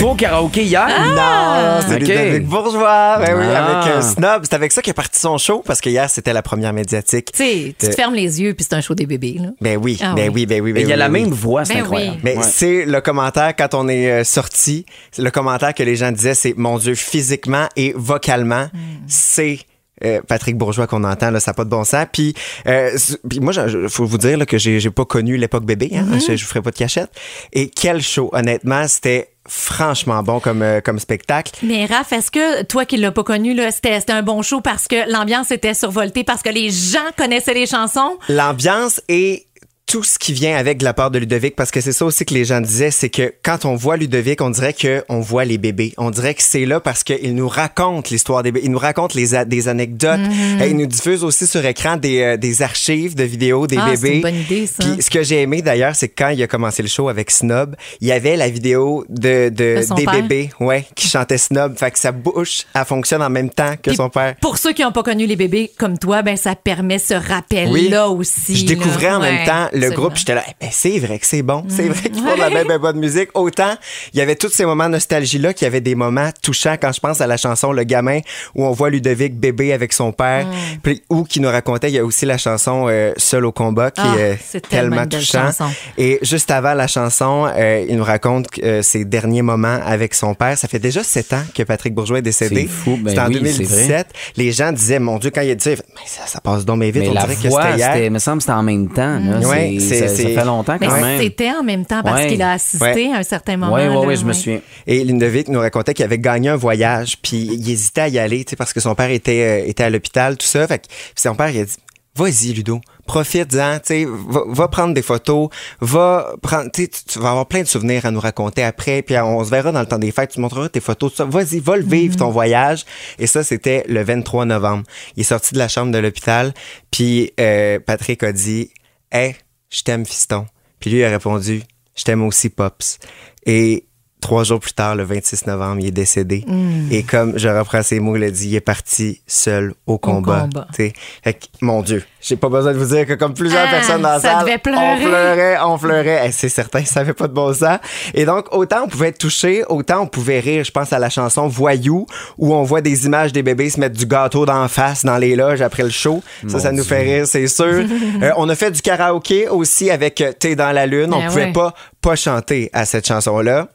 au karaoké hier? Non, c'est Ok. Ludovic Bourgeois. Ben oui, Ah. avec euh, Snob. C'est avec ça a parti son show parce que hier, c'était la première médiatique. Tu sais, tu te de- fermes les yeux puis c'est un show des bébés. Là. Ben oui, Ah ben oui. oui, ben oui. ben Il y a oui, la oui. même voix, c'est Ben incroyable. oui. Mais Ouais. c'est le commentaire quand on est euh, sorti, le commentaire que les gens disaient, c'est mon Dieu, physiquement et vocalement, c'est euh, Patrick Bourgeois qu'on entend là, ça n'a pas de bon sens. Puis, euh, puis moi, il faut vous dire là, que j'ai j'ai pas connu l'époque bébé, hein, je, je vous ferai pas de cachette. Et quel show, honnêtement, c'était franchement bon comme euh, comme spectacle. Mais Raph, est-ce que toi qui l'as pas connu, c'était, un bon show parce que l'ambiance était survoltée, parce que les gens connaissaient les chansons? L'ambiance et tout ce qui vient avec de la part de Ludovic, parce que c'est ça aussi que les gens disaient, c'est que quand on voit Ludovic, on dirait que on voit les bébés. On dirait que c'est là parce qu'il nous raconte l'histoire des bébés. Il nous raconte les des anecdotes. Mm-hmm. Et il nous diffuse aussi sur écran des, euh, des archives de vidéos des Ah, c'est bébés. une bonne idée, ça. Puis ce que j'ai aimé d'ailleurs, c'est que quand il a commencé le show avec Snob, il y avait la vidéo de, de, des père. bébés, ouais, qui chantaient Snob. Fait que sa bouche, elle fonctionne en même temps que Puis son père. Pour ceux qui n'ont pas connu les bébés comme toi, ben ça permet ce rappel-là Oui. aussi. Je découvrais là. en même temps le groupe, j'étais là, Eh ben, c'est vrai que c'est bon, c'est vrai qu'ils font de la belle bonne musique. Autant, il y avait tous ces moments nostalgie-là, qu'il y avait des moments touchants quand je pense à la chanson Le Gamin, où on voit Ludovic bébé avec son père, Mm. puis ou qui nous racontait, il y a aussi la chanson euh, Seul au combat, qui Ah, est tellement touchant. Et juste avant la chanson, euh, il nous raconte euh, ses derniers moments avec son père. Ça fait déjà sept ans que Patrick Bourgeois est décédé. C'est fou, ben C'était en oui, c'est 2017. Les gens disaient, mon Dieu, quand il a dit, ça, ça passe donc mais vite, Mais on la dirait que voix, c'était hier. me semble que c'était en même temps. Là. Ouais, C'est- c'est- ça, fait longtemps Mais même. c'était en même temps parce Ouais. qu'il a assisté Ouais. à un certain moment. Oui, oui, oui, je me souviens. Et Ludovic nous racontait qu'il avait gagné un voyage, puis il hésitait à y aller, tu sais, parce que son père était, euh, était à l'hôpital, tout ça. Fait que puis son père, il a dit, vas-y, Ludo, profite-en, tu sais, va, va prendre des photos, va prendre, tu sais, tu- tu vas avoir plein de souvenirs à nous raconter après, puis on se verra dans le temps des fêtes, tu montreras tes photos, tout ça. Vas-y, va le vivre, ton voyage. Et ça, c'était le 23 novembre. Il est sorti de la chambre de l'hôpital, puis euh, Patrick a dit, hey, je t'aime, fiston. Puis lui, a répondu, je t'aime aussi, Pops. Et trois jours plus tard, le 26 novembre, il est décédé. Et comme je reprends ses mots, il a dit, il est parti seul au combat. combat. Tu sais. Fait que, mon Dieu, j'ai pas besoin de vous dire que comme plusieurs Ah, personnes dans la ça salle, devait pleurer. on pleurait, on pleurait. Eh, c'est certain, ça avait pas de bon sens. Et donc, autant on pouvait être touché, autant on pouvait rire. Je pense à la chanson Voyou, où on voit des images des bébés se mettre du gâteau d'en face dans les loges après le show. Ça, ça nous fait rire, c'est sûr. Euh, on a fait du karaoké aussi avec euh, T'es dans la lune. On Ben pouvait ouais. pas pas chanter à cette chanson-là.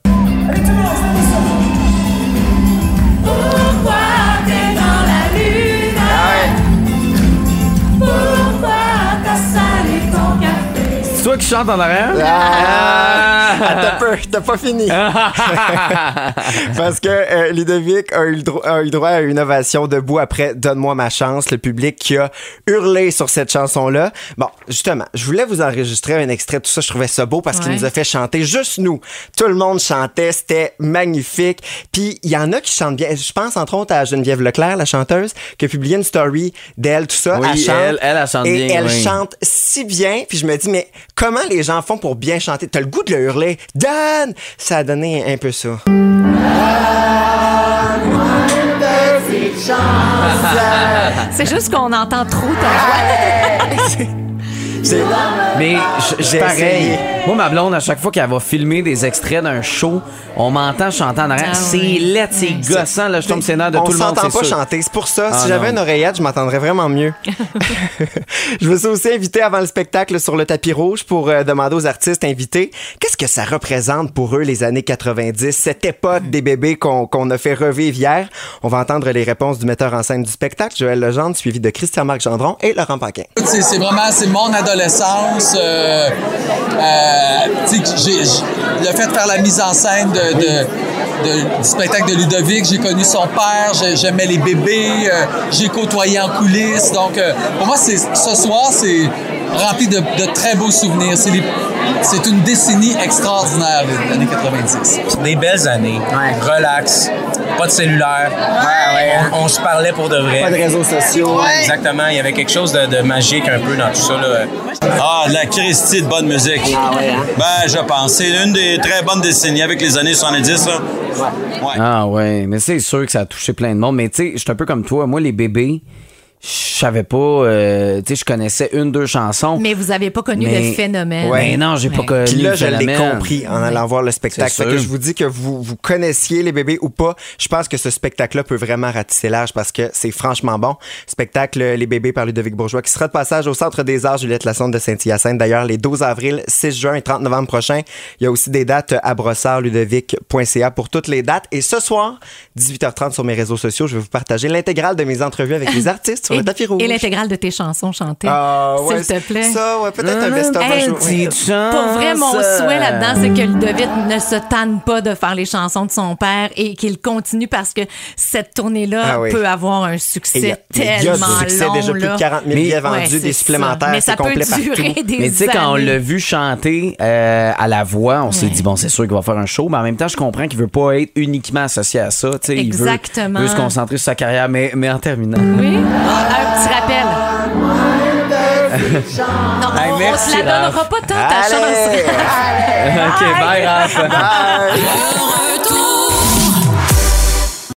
C'est toi qui chantes en arrière? Ah, t'as peur, t'as pas fini. Parce que euh, Ludovic a eu, le dro- a eu droit à une ovation debout après Donne-moi ma chance, le public qui a hurlé sur cette chanson-là. Bon, justement, je voulais vous enregistrer un extrait de tout ça. Je trouvais ça beau parce qu'il nous a fait chanter juste nous. Tout le monde chantait, c'était magnifique. Puis il y en a qui chantent bien. Je pense entre autres à Geneviève Leclerc, la chanteuse, qui a publié une story d'elle, tout ça. Oui, elle chante. elle- elle, elle chante et bien, elle oui. chante si bien. Puis je me dis, mais comment les gens font pour bien chanter? T'as le goût de le hurler. Dan! Ça a donné un peu ça. C'est juste qu'on entend trop ta voix. C'est- Mais J'ai pareil. Moi, ma blonde, à chaque fois qu'elle va filmer des extraits d'un show, on m'entend chanter en arrière. Ah c'est oui. laid, c'est gossant. Là, je tombe nerfs de on tout le monde. s'entend c'est pas sûr. chanter. C'est pour ça. Ah, si j'avais une oreillette, je m'entendrais vraiment mieux. je me suis aussi invité avant le spectacle sur le tapis rouge pour euh, demander aux artistes invités qu'est-ce que ça représente pour eux les années 90, cette époque des bébés qu'on qu'on a fait revivre hier. On va entendre les réponses du metteur en scène du spectacle, Joël Legendre, suivi de Christian-Marc Gendron et Laurent Paquin. C'est c'est vraiment c'est mon adolescence. Euh, euh, le fait de faire la mise en scène de, de- de- du spectacle de Ludovic, j'ai connu son père, j'ai- j'aimais les bébés, euh, j'ai côtoyé en coulisses. Donc, euh, pour moi, ce soir, c'est rempli de, de très beaux souvenirs. C'est une décennie extraordinaire, les années 90. des belles années. Relax. Pas de cellulaire. On, on se parlait pour de vrai. Pas de réseaux sociaux. Exactement. Il y avait quelque chose de, de magique un peu dans tout ça. Là. Ah, de la Christie de bonne musique. Ben, je pense. C'est une des très bonnes décennies avec les années 70. Là. Ouais. Ah ouais, mais c'est sûr que ça a touché plein de monde. Mais tu sais, je suis un peu comme toi. Moi, les bébés, je savais pas, euh, tu sais, je connaissais une, deux chansons. Mais vous avez pas connu Mais- le phénomène. Ouais, non, j'ai pas connu Puis là, le je l'ai compris en allant voir le spectacle. C'est Fait que je vous dis que vous, vous connaissiez les bébés ou pas. Je pense que ce spectacle-là peut vraiment ratisser l'âge parce que c'est franchement bon. Spectacle euh, Les bébés par Ludovic Bourgeois qui sera de passage au Centre des Arts Juliette Lassonde de Saint-Hyacinthe. D'ailleurs, les 12 avril, 6 juin et 30 novembre prochains. Il y a aussi des dates à brossardludovic.ca pour toutes les dates. Et ce soir, 18h30 sur mes réseaux sociaux, je vais vous partager l'intégrale de mes entrevues avec les artistes sur Et, le tapis rouge. et l'intégrale de tes chansons chantées. Ah, ouais, S'il te plaît. Ça, ouais, peut-être un best-of un Hey, Pour vrai, mon souhait là-dedans, c'est que Ludovic ne se tanne pas de faire les chansons de son père et qu'il continue parce que cette tournée-là Ah oui. peut avoir un succès a, il y a tellement du succès, long. déjà plus de 40 000 Mais- billets vendus, Ouais, des ça. supplémentaires, Mais ça peut durer partout. des Mais tu sais, quand on l'a vu chanter euh, à la voix, on s'est Ouais. dit, bon, c'est sûr qu'il va faire un show, mais en même temps, je comprends qu'il veut pas être uniquement associé à ça. tu sais, Il veut, Exactement. veut se concentrer sur sa carrière, mais, mais en terminant. Oui. Un petit rappel. non, on, Hey, on merci, se la donnera Raph. pas tant ta Allez! chance. ok, bye, Raph. Bye!